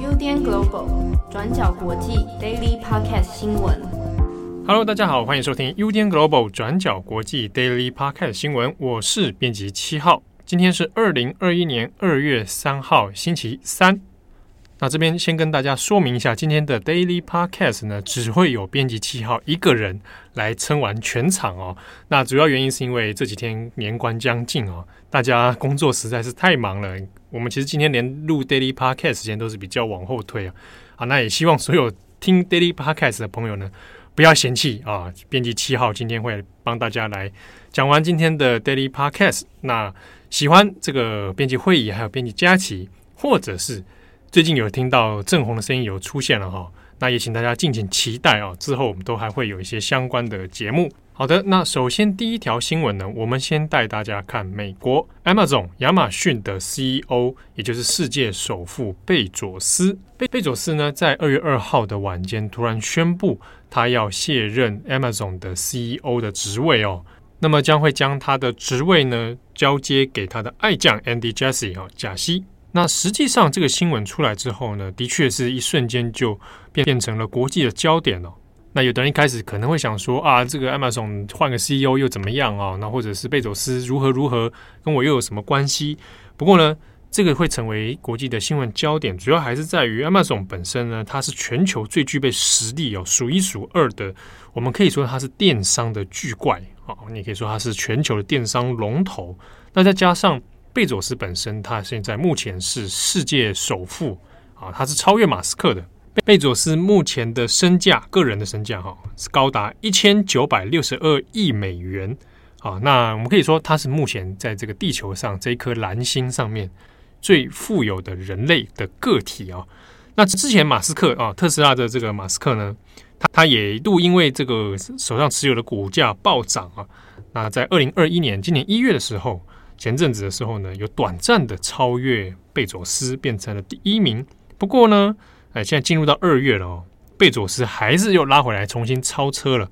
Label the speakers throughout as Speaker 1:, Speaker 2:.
Speaker 1: UDN Global 转角国际 Daily Podcast 新闻。
Speaker 2: Hello，大家好，欢迎收听 UDN Global 转角国际 Daily Podcast 新闻。我是编辑七号，今天是二零二一年二月三号，星期三。那这边先跟大家说明一下，今天的 Daily Podcast 呢，只会有编辑七号一个人来撑完全场哦。那主要原因是因为这几天年关将近哦，大家工作实在是太忙了。我们其实今天连录 Daily Podcast 时间都是比较往后推啊。啊，那也希望所有听 Daily Podcast 的朋友呢，不要嫌弃啊。编辑七号今天会帮大家来讲完今天的 Daily Podcast。那喜欢这个编辑会议，还有编辑佳琪，或者是最近有听到正红的声音有出现了哈，那也请大家敬请期待哦。之后我们都还会有一些相关的节目。好的，那首先第一条新闻呢，我们先带大家看美国 Amazon 亚马逊的 CEO，也就是世界首富贝佐斯。贝贝佐斯呢，在二月二号的晚间突然宣布，他要卸任 Amazon 的 CEO 的职位哦。那么将会将他的职位呢交接给他的爱将 Andy Jassy 啊，贾西。那实际上，这个新闻出来之后呢，的确是一瞬间就变变成了国际的焦点了。那有的人一开始可能会想说啊，这个 Amazon 换个 CEO 又怎么样啊？那或者是贝佐斯如何如何，跟我又有什么关系？不过呢，这个会成为国际的新闻焦点，主要还是在于 Amazon 本身呢，它是全球最具备实力哦，数一数二的。我们可以说它是电商的巨怪啊，你可以说它是全球的电商龙头。那再加上贝佐斯本身，他现在目前是世界首富啊，他是超越马斯克的。贝佐斯目前的身价，个人的身价哈，是高达一千九百六十二亿美元啊。那我们可以说，他是目前在这个地球上这一颗蓝星上面最富有的人类的个体啊。那之前马斯克啊，特斯拉的这个马斯克呢，他他也一度因为这个手上持有的股价暴涨啊。那在二零二一年今年一月的时候。前阵子的时候呢，有短暂的超越贝佐斯，变成了第一名。不过呢，哎，现在进入到二月了哦，贝佐斯还是又拉回来，重新超车了。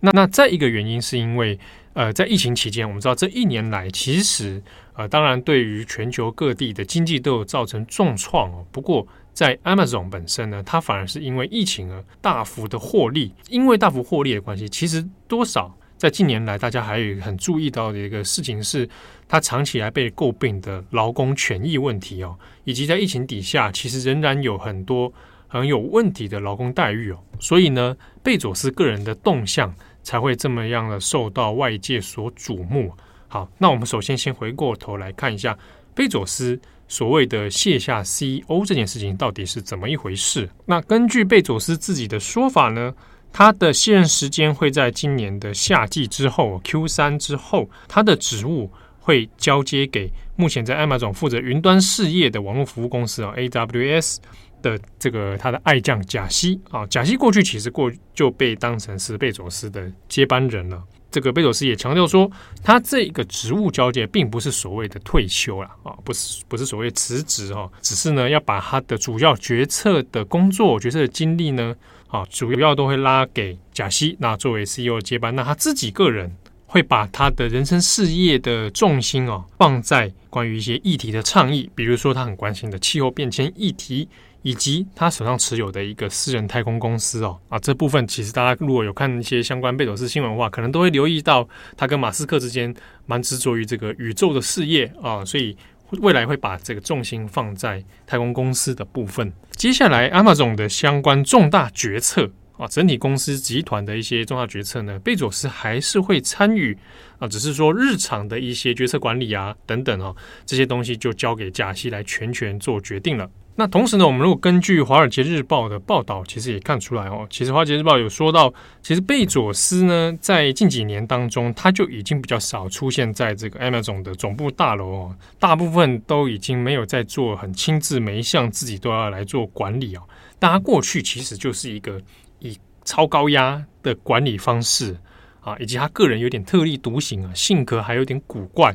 Speaker 2: 那那再一个原因是因为，呃，在疫情期间，我们知道这一年来，其实呃，当然对于全球各地的经济都有造成重创哦。不过在 Amazon 本身呢，它反而是因为疫情而大幅的获利，因为大幅获利的关系，其实多少。在近年来，大家还有很注意到的一个事情是，他长期来被诟病的劳工权益问题哦，以及在疫情底下，其实仍然有很多很有问题的劳工待遇哦。所以呢，贝佐斯个人的动向才会这么样的受到外界所瞩目。好，那我们首先先回过头来看一下贝佐斯所谓的卸下 CEO 这件事情到底是怎么一回事。那根据贝佐斯自己的说法呢，他的卸任时间会在今年的夏季之后，Q 三之后，他的职务会交接给目前在艾玛总负责云端事业的网络服务公司啊，AWS 的这个他的爱将贾西啊，贾西过去其实过就被当成是贝佐斯的接班人了。这个贝佐斯也强调说，他这个职务交接并不是所谓的退休了啊，不是不是所谓辞职哈，只是呢要把他的主要决策的工作、决策的精力呢。啊，主要都会拉给贾西，那作为 CEO 接班，那他自己个人会把他的人生事业的重心哦放在关于一些议题的倡议，比如说他很关心的气候变迁议题，以及他手上持有的一个私人太空公司哦啊，这部分其实大家如果有看一些相关贝佐斯新闻的话，可能都会留意到他跟马斯克之间蛮执着于这个宇宙的事业啊，所以。未来会把这个重心放在太空公司的部分。接下来，Amazon 的相关重大决策啊，整体公司集团的一些重大决策呢，贝佐斯还是会参与啊，只是说日常的一些决策管理啊等等啊，这些东西就交给贾西来全权做决定了。那同时呢，我们如果根据《华尔街日报》的报道，其实也看出来哦，其实《华尔街日报》有说到，其实贝佐斯呢，在近几年当中，他就已经比较少出现在这个 Amazon 的总部大楼哦，大部分都已经没有在做很亲自，每一项自己都要来做管理哦。但他过去其实就是一个以超高压的管理方式啊，以及他个人有点特立独行啊，性格还有点古怪。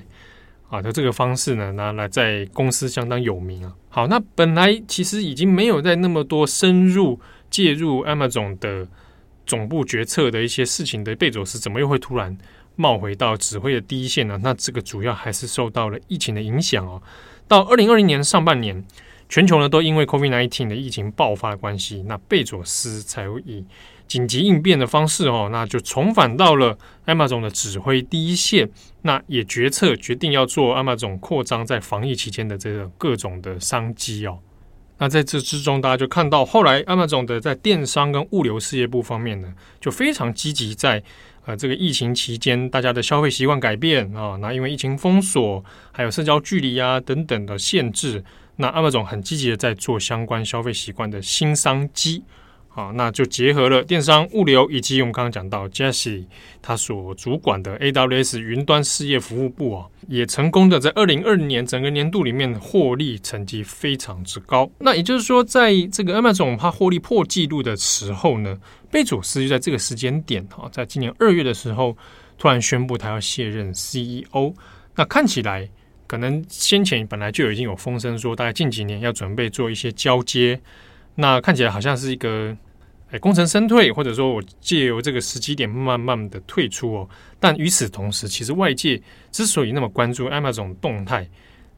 Speaker 2: 啊的这个方式呢，拿来在公司相当有名啊。好，那本来其实已经没有在那么多深入介入 Amazon 的总部决策的一些事情的贝佐斯，怎么又会突然冒回到指挥的第一线呢？那这个主要还是受到了疫情的影响哦。到二零二零年上半年，全球呢都因为 COVID-19 的疫情爆发的关系，那贝佐斯才会以紧急应变的方式哦，那就重返到了 Amazon 的指挥第一线，那也决策决定要做 Amazon 扩张在防疫期间的这个各种的商机哦。那在这之中，大家就看到后来 Amazon 的在电商跟物流事业部方面呢，就非常积极在呃这个疫情期间大家的消费习惯改变啊、那因为疫情封锁还有社交距离啊等等的限制，那 Amazon 很积极的在做相关消费习惯的新商机。好，那就结合了电商、物流以及我们刚刚讲到 Jesse 他所主管的 AWS 云端事业服务部啊，也成功的在二零二零年整个年度里面获利成绩非常之高。那也就是说，在这个 Amazon 它获利破纪录的时候呢，贝佐斯就在这个时间点哈，在今年二月的时候突然宣布他要卸任 CEO。那看起来可能先前本来就已经有风声说，大概近几年要准备做一些交接。那看起来好像是一个。功成身退，或者说我借由这个时机点慢慢的退出哦。但与此同时，其实外界之所以那么关注 Amazon 动态，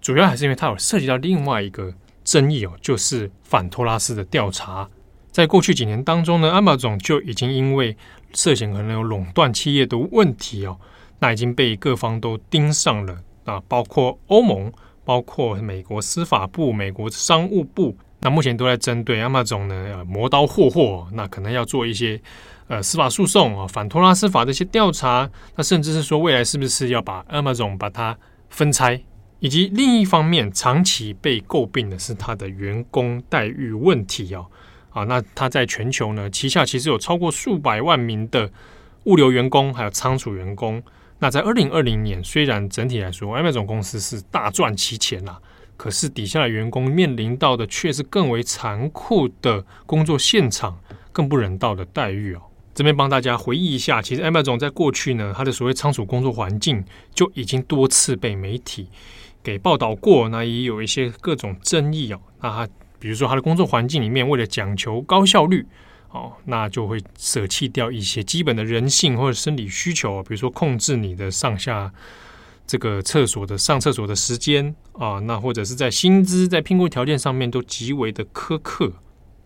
Speaker 2: 主要还是因为它有涉及到另外一个争议哦，就是反托拉斯的调查。在过去几年当中呢，Amazon 就已经因为涉嫌可能有垄断企业的问题哦，那已经被各方都盯上了啊，包括欧盟，包括美国司法部、美国商务部。那目前都在针对 Amazon 呢，磨刀霍霍，那可能要做一些呃司法诉讼啊，反托拉斯法的一些调查，那甚至是说未来是不是要把 Amazon 把它分拆，以及另一方面长期被诟病的是它的员工待遇问题哦，啊，那它在全球呢旗下其实有超过数百万名的物流员工，还有仓储员工。那在二零二零年，虽然整体来说 Amazon 公司是大赚其钱啦。可是底下的员工面临到的却是更为残酷的工作现场，更不人道的待遇哦。这边帮大家回忆一下，其实 Amazon 在过去呢，他的所谓仓储工作环境就已经多次被媒体给报道过，那也有一些各种争议哦。那他比如说他的工作环境里面，为了讲求高效率哦，那就会舍弃掉一些基本的人性或者生理需求，比如说控制你的上下。这个厕所的上厕所的时间啊，那或者是在薪资在聘雇条件上面都极为的苛刻。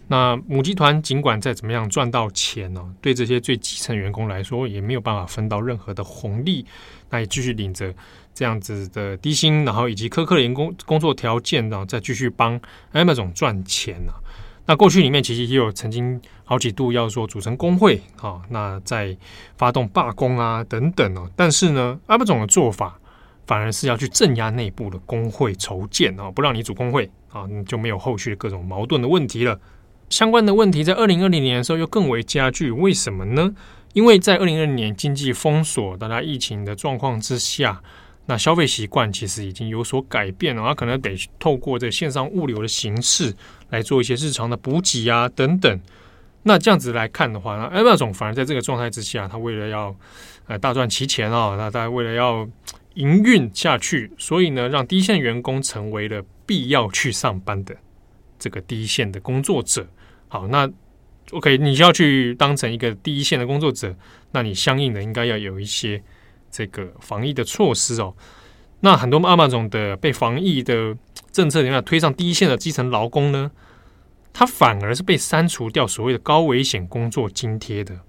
Speaker 2: 那母集团尽管再怎么样赚到钱呢，对这些最基层员工来说也没有办法分到任何的红利，那也继续领着这样子的低薪，然后以及苛刻的员工工作条件，然后再继续帮 Amazon 赚钱呢。那过去里面其实也有曾经好几度要说组成工会啊，那在发动罢工啊等等哦，但是呢，Amazon 的做法。反而是要去镇压内部的工会筹建啊，不让你组工会啊，你就没有后续的各种矛盾的问题了。相关的问题在二零二零年的时候又更为加剧，为什么呢？因为在二零二零年经济封锁、大家疫情的状况之下，那消费习惯其实已经有所改变了，它可能得透过这线上物流的形式来做一些日常的补给啊等等。那这样子来看的话，那 Amazon 反而在这个状态之下，他为了要呃大赚其钱啊，那大家为了要营运下去，所以呢，让第一线员工成为了必要去上班的这个第一线的工作者。好，那 OK，你就要去当成一个第一线的工作者，那你相应的应该要有一些这个防疫的措施哦。那很多 Amazon 的被防疫的政策，人家推上第一线的基层劳工呢，他反而是被删除掉所谓的高危险工作津贴的。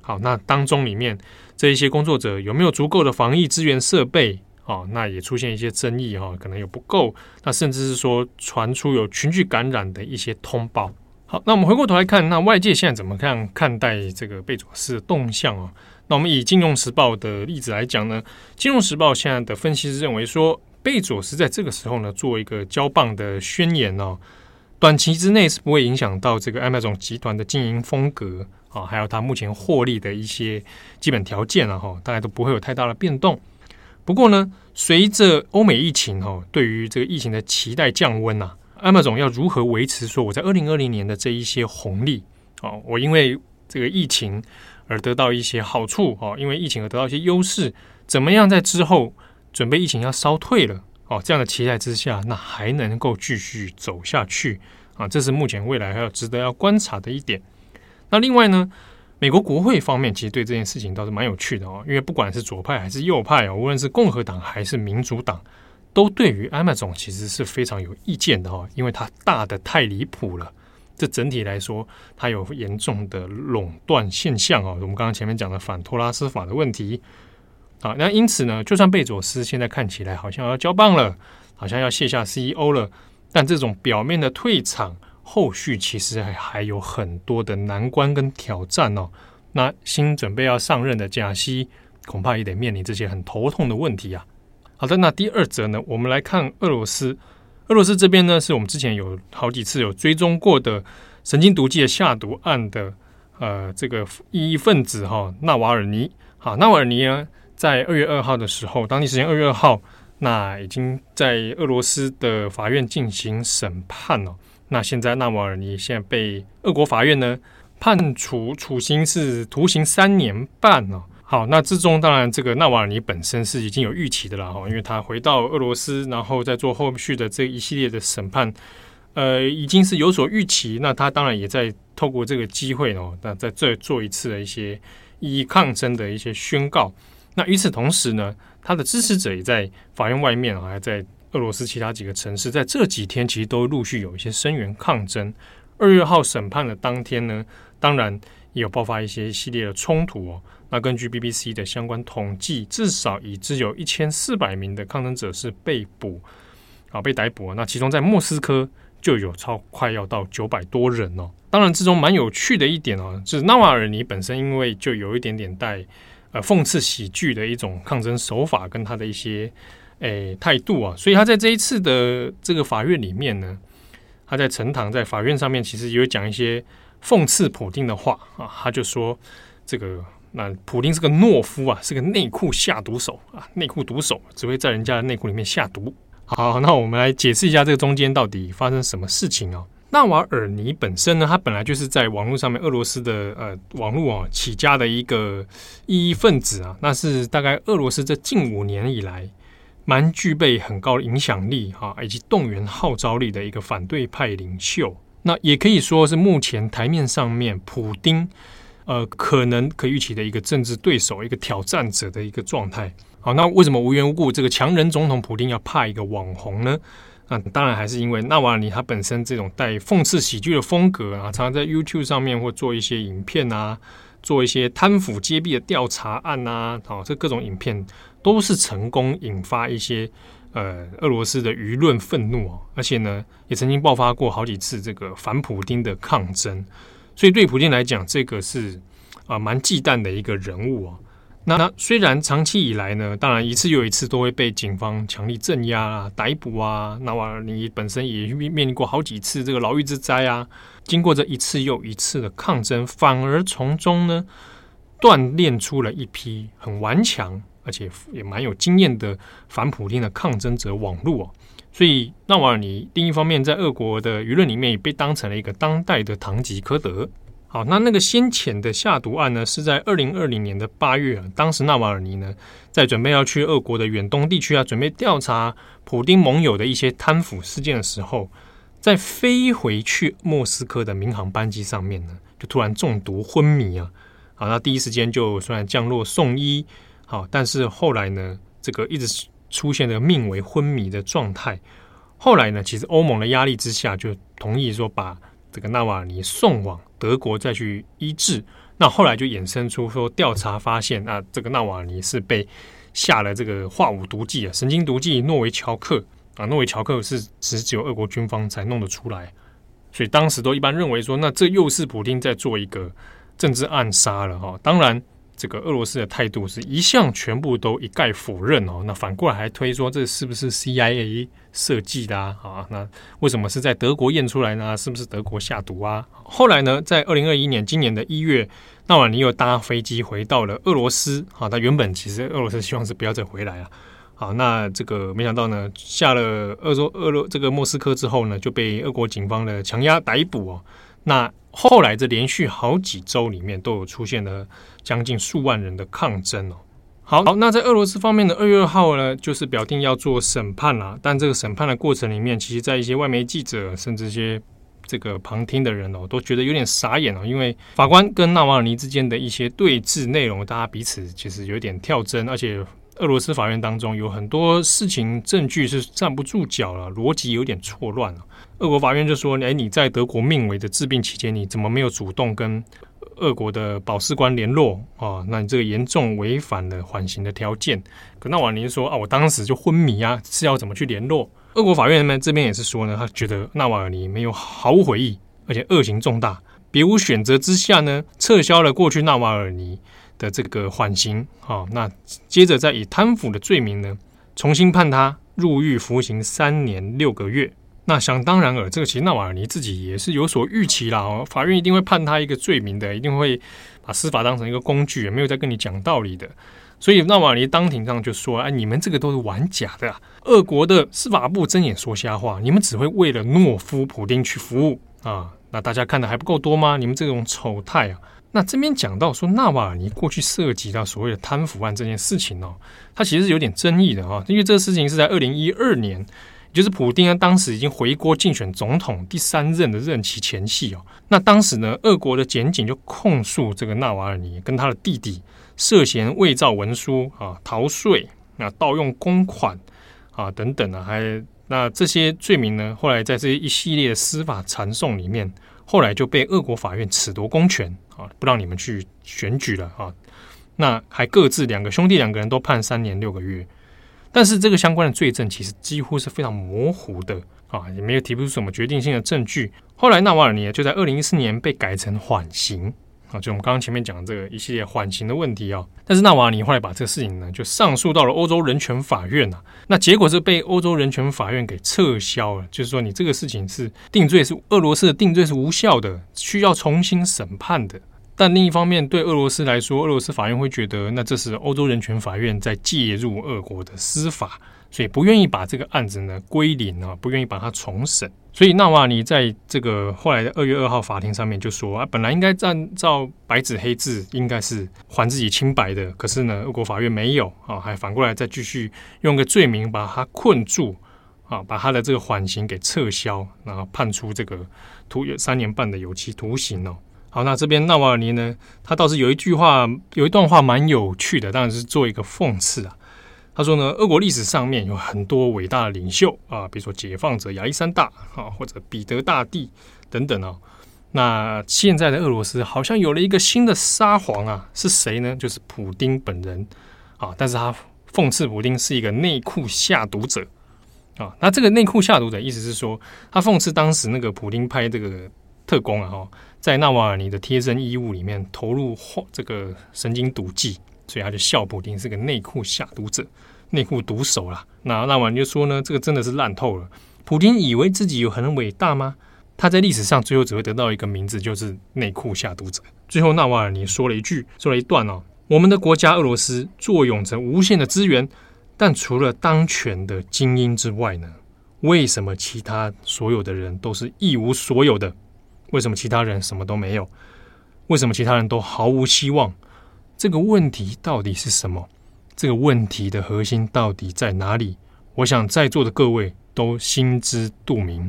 Speaker 2: 好，那当中里面这一些工作者有没有足够的防疫资源设备？哦，那也出现一些争议哈，可能有不够，那甚至是说传出有群聚感染的一些通报。好，那我们回过头来看，那外界现在怎么看看待这个贝佐斯的动向啊？那我们以《金融时报》的例子来讲呢，《金融时报》现在的分析师认为说，贝佐斯在这个时候呢，做一个交棒的宣言哦，短期之内是不会影响到这个 Amazon 集团的经营风格。啊，还有它目前获利的一些基本条件啊，哈，大概都不会有太大的变动。不过呢，随着欧美疫情哈，对于这个疫情的期待降温呐，Amazon 要如何维持说我在二零二零年的这一些红利？哦，我因为这个疫情而得到一些好处，哦，因为疫情而得到一些优势，怎么样在之后准备疫情要烧退了，哦，这样的期待之下，那还能够继续走下去啊？这是目前未来还要值得要观察的一点。那另外呢，美国国会方面其实对这件事情倒是蛮有趣的哦，因为不管是左派还是右派哦，无论是共和党还是民主党，都对于 Amazon 其实是非常有意见的哦，因为它大得太离谱了。这整体来说，它有严重的垄断现象哦。我们刚刚前面讲的反托拉斯法的问题啊，那因此呢，就算贝佐斯现在看起来好像要交棒了，好像要卸下 CEO 了，但这种表面的退场。后续其实还还有很多的难关跟挑战哦。那新准备要上任的贾西，恐怕也得面临这些很头痛的问题啊。好的，那第二则呢，我们来看俄罗斯。俄罗斯这边呢，是我们之前有好几次有追踪过的神经毒剂的下毒案的呃这个异议分子哈、纳瓦尔尼。好，纳瓦尔尼呢，在二月二号的时候，当地时间二月二号，那已经在俄罗斯的法院进行审判了、哦。那现在纳瓦尔尼现在被俄国法院呢判处处刑是徒刑三年半哦。好，那之中当然这个纳瓦尔尼本身是已经有预期的了哈，因为他回到俄罗斯，然后再做后续的这一系列的审判，呃，已经是有所预期。那他当然也在透过这个机会哦，那在这做一次的一些以抗争的一些宣告。那与此同时呢，他的支持者也在法院外面还在。俄罗斯其他几个城市在这几天其实都陆续有一些声援抗争。二月号审判的当天呢，当然也有爆发一些系列的冲突哦。那根据 BBC 的相关统计，至少已知有一千四百名的抗争者是被捕啊，被逮捕。那其中在莫斯科就有超快要到九百多人哦。当然之中蛮有趣的一点哦，是纳瓦尔尼本身因为就有一点点带呃讽刺喜剧的一种抗争手法，跟他的一些。诶，态度啊，所以他在这一次的这个法院里面呢，他在呈堂在法院上面，其实也有讲一些讽刺普丁的话啊。他就说，这个那普丁是个懦夫啊，是个内裤下毒手啊，内裤毒手只会在人家的内裤里面下毒。好，那我们来解释一下这个中间到底发生什么事情啊？纳瓦尔尼本身呢，他本来就是在网络上面俄罗斯的呃网络啊起家的一个异议分子啊，那是大概俄罗斯这近五年以来。蛮具备很高的影响力哈，以及动员号召力的一个反对派领袖，那也可以说是目前台面上面普丁呃可能可预期的一个政治对手、一个挑战者的一个状态。好，那为什么无缘无故这个强人总统普丁要派一个网红呢？那当然还是因为纳瓦尼他本身这种带讽刺喜剧的风格啊，常常在 YouTube 上面或做一些影片啊，做一些贪腐揭弊的调查案啊，好，这各种影片。都是成功引发一些呃俄罗斯的舆论愤怒哦，而且呢也曾经爆发过好几次这个反普丁的抗争，所以对普丁来讲，这个是啊蛮忌惮的一个人物哦。那虽然长期以来呢，当然一次又一次都会被警方强力镇压啊、逮捕啊，纳瓦尔尼本身也面面临过好几次这个牢狱之灾啊。经过这一次又一次的抗争，反而从中呢锻炼出了一批很顽强。而且也蛮有经验的反普丁的抗争者网络哦，所以纳瓦尔尼另一方面在俄国的舆论里面也被当成了一个当代的堂吉诃德。好，那那个先前的下毒案呢，是在二零二零年的八月啊，当时纳瓦尔尼呢在准备要去俄国的远东地区啊，准备调查普丁盟友的一些贪腐事件的时候，在飞回去莫斯科的民航班机上面呢，就突然中毒昏迷啊。好，那第一时间就虽然降落送医。好，但是后来呢，这个一直出现了命危昏迷的状态。后来呢，其实欧盟的压力之下，就同意说把这个纳瓦尔尼送往德国再去医治。那后来就衍生出说，调查发现啊，这个纳瓦尼是被下了这个化武毒剂啊，神经毒剂诺维乔克啊，诺维乔克是只只有俄国军方才弄得出来，所以当时都一般认为说，那这又是普丁在做一个政治暗杀了哈。当然。这个俄罗斯的态度是一向全部都一概否认哦，那反过来还推说这是不是 CIA 设计的啊？啊，那为什么是在德国验出来呢？是不是德国下毒啊？后来呢，在二零二一年今年的一月，纳瓦尔尼又搭飞机回到了俄罗斯。好，他原本其实俄罗斯希望是不要再回来啊。好，那这个没想到呢，下了俄州俄罗这个莫斯科之后呢，就被俄国警方的强压逮捕哦。那后来这连续好几周里面都有出现了将近数万人的抗争哦。好，好，那在俄罗斯方面的二月二号呢，就是表定要做审判啦。但这个审判的过程里面，其实，在一些外媒记者甚至一些这个旁听的人哦，都觉得有点傻眼哦，因为法官跟纳瓦尔尼之间的一些对峙内容，大家彼此其实有点跳针，而且俄罗斯法院当中有很多事情证据是站不住脚了，逻辑有点错乱了。俄国法院就说：“哎，你在德国命危的治病期间，你怎么没有主动跟俄国的保释官联络啊？那你这个严重违反了缓刑的条件。”可纳瓦尼说：“啊，我当时就昏迷啊，是要怎么去联络？”俄国法院呢这边也是说呢，他觉得纳瓦尔尼没有毫无悔意，而且恶行重大，别无选择之下呢，撤销了过去纳瓦尔尼的这个缓刑。好，那接着再以贪腐的罪名呢，重新判他入狱服刑三年六个月。那想当然尔，这个其实纳瓦尔尼自己也是有所预期啦。哦，法院一定会判他一个罪名的，一定会把司法当成一个工具，也没有在跟你讲道理的。所以纳瓦尔尼当庭上就说：“哎，你们这个都是玩假的啊，俄国的司法部睁眼说瞎话，你们只会为了懦夫普丁去服务啊！那大家看的还不够多吗？你们这种丑态啊！那这边讲到说，纳瓦尔尼过去涉及到所谓的贪腐案这件事情哦，他其实是有点争议的哈，因为这个事情是在二零一二年，也就是普丁啊当时已经回国竞选总统第三任的任期前夕哦。那当时呢，俄国的检警就控诉这个纳瓦尔尼跟他的弟弟。”涉嫌伪造文书啊、逃税、啊盗用公款啊等等啊，还那这些罪名呢，后来在这一系列的司法传讼里面，后来就被俄国法院褫夺公权啊，不让你们去选举了啊。那还各自两个兄弟两个人都判三年六个月，但是这个相关的罪证其实几乎是非常模糊的啊，也没有提不出什么决定性的证据。后来纳瓦尔尼就在二零一四年被改成缓刑。啊，就我们刚刚前面讲的这个一系列缓刑的问题啊，但是纳瓦尼后来把这个事情呢，就上诉到了欧洲人权法院啊，那结果是被欧洲人权法院给撤销了，就是说你这个事情是定罪是俄罗斯的定罪是无效的，需要重新审判的。但另一方面，对俄罗斯来说，俄罗斯法院会觉得，那这是欧洲人权法院在介入俄国的司法。所以不愿意把这个案子呢归零啊，不愿意把它重审。所以纳瓦尼在这个后来的二月二号法庭上面就说啊，本来应该按照白纸黑字应该是还自己清白的，可是呢，俄国法院没有啊，还反过来再继续用个罪名把他困住啊，把他的这个缓刑给撤销，然后判出这个徒有三年半的有期徒刑哦。好，那这边纳瓦尔尼呢，他倒是有一句话，有一段话蛮有趣的，当然是做一个讽刺啊。他说呢，俄国历史上面有很多伟大的领袖啊，比如说解放者亚历山大啊，或者彼得大帝等等啊。那现在的俄罗斯好像有了一个新的沙皇啊，是谁呢？就是普丁本人啊。但是他讽刺普丁是一个内裤下毒者啊。那这个内裤下毒者意思是说，他讽刺当时那个普丁派这个特工啊，在纳瓦尔尼的贴身衣物里面投入这个神经毒剂。所以他就笑普丁是个内裤下毒者、内裤毒手啦。那纳瓦尼就说呢，这个真的是烂透了。普丁以为自己有很伟大吗？他在历史上最后只会得到一个名字，就是内裤下毒者。最后纳瓦尔尼说了一句，说了一段哦：我们的国家俄罗斯坐拥着无限的资源，但除了当权的精英之外呢，为什么其他所有的人都是一无所有的？为什么其他人什么都没有？为什么其他人都毫无希望？这个问题到底是什么？这个问题的核心到底在哪里？我想在座的各位都心知肚明。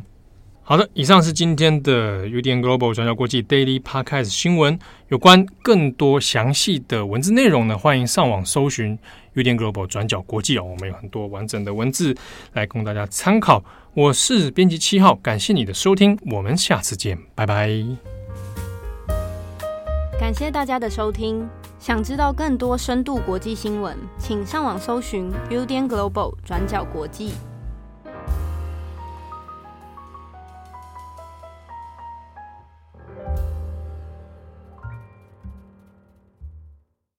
Speaker 2: 好的，以上是今天的 UDN Global 转角国际 Daily Podcast 新闻。有关更多详细的文字内容呢，欢迎上网搜寻 UDN Global 转角国际哦。我们有很多完整的文字来供大家参考。我是编辑七号，感谢你的收听，我们下次见，拜拜。
Speaker 1: 感谢大家的收听。想知道更多深度国际新闻，请上网搜寻 Buildan Global 转角国际。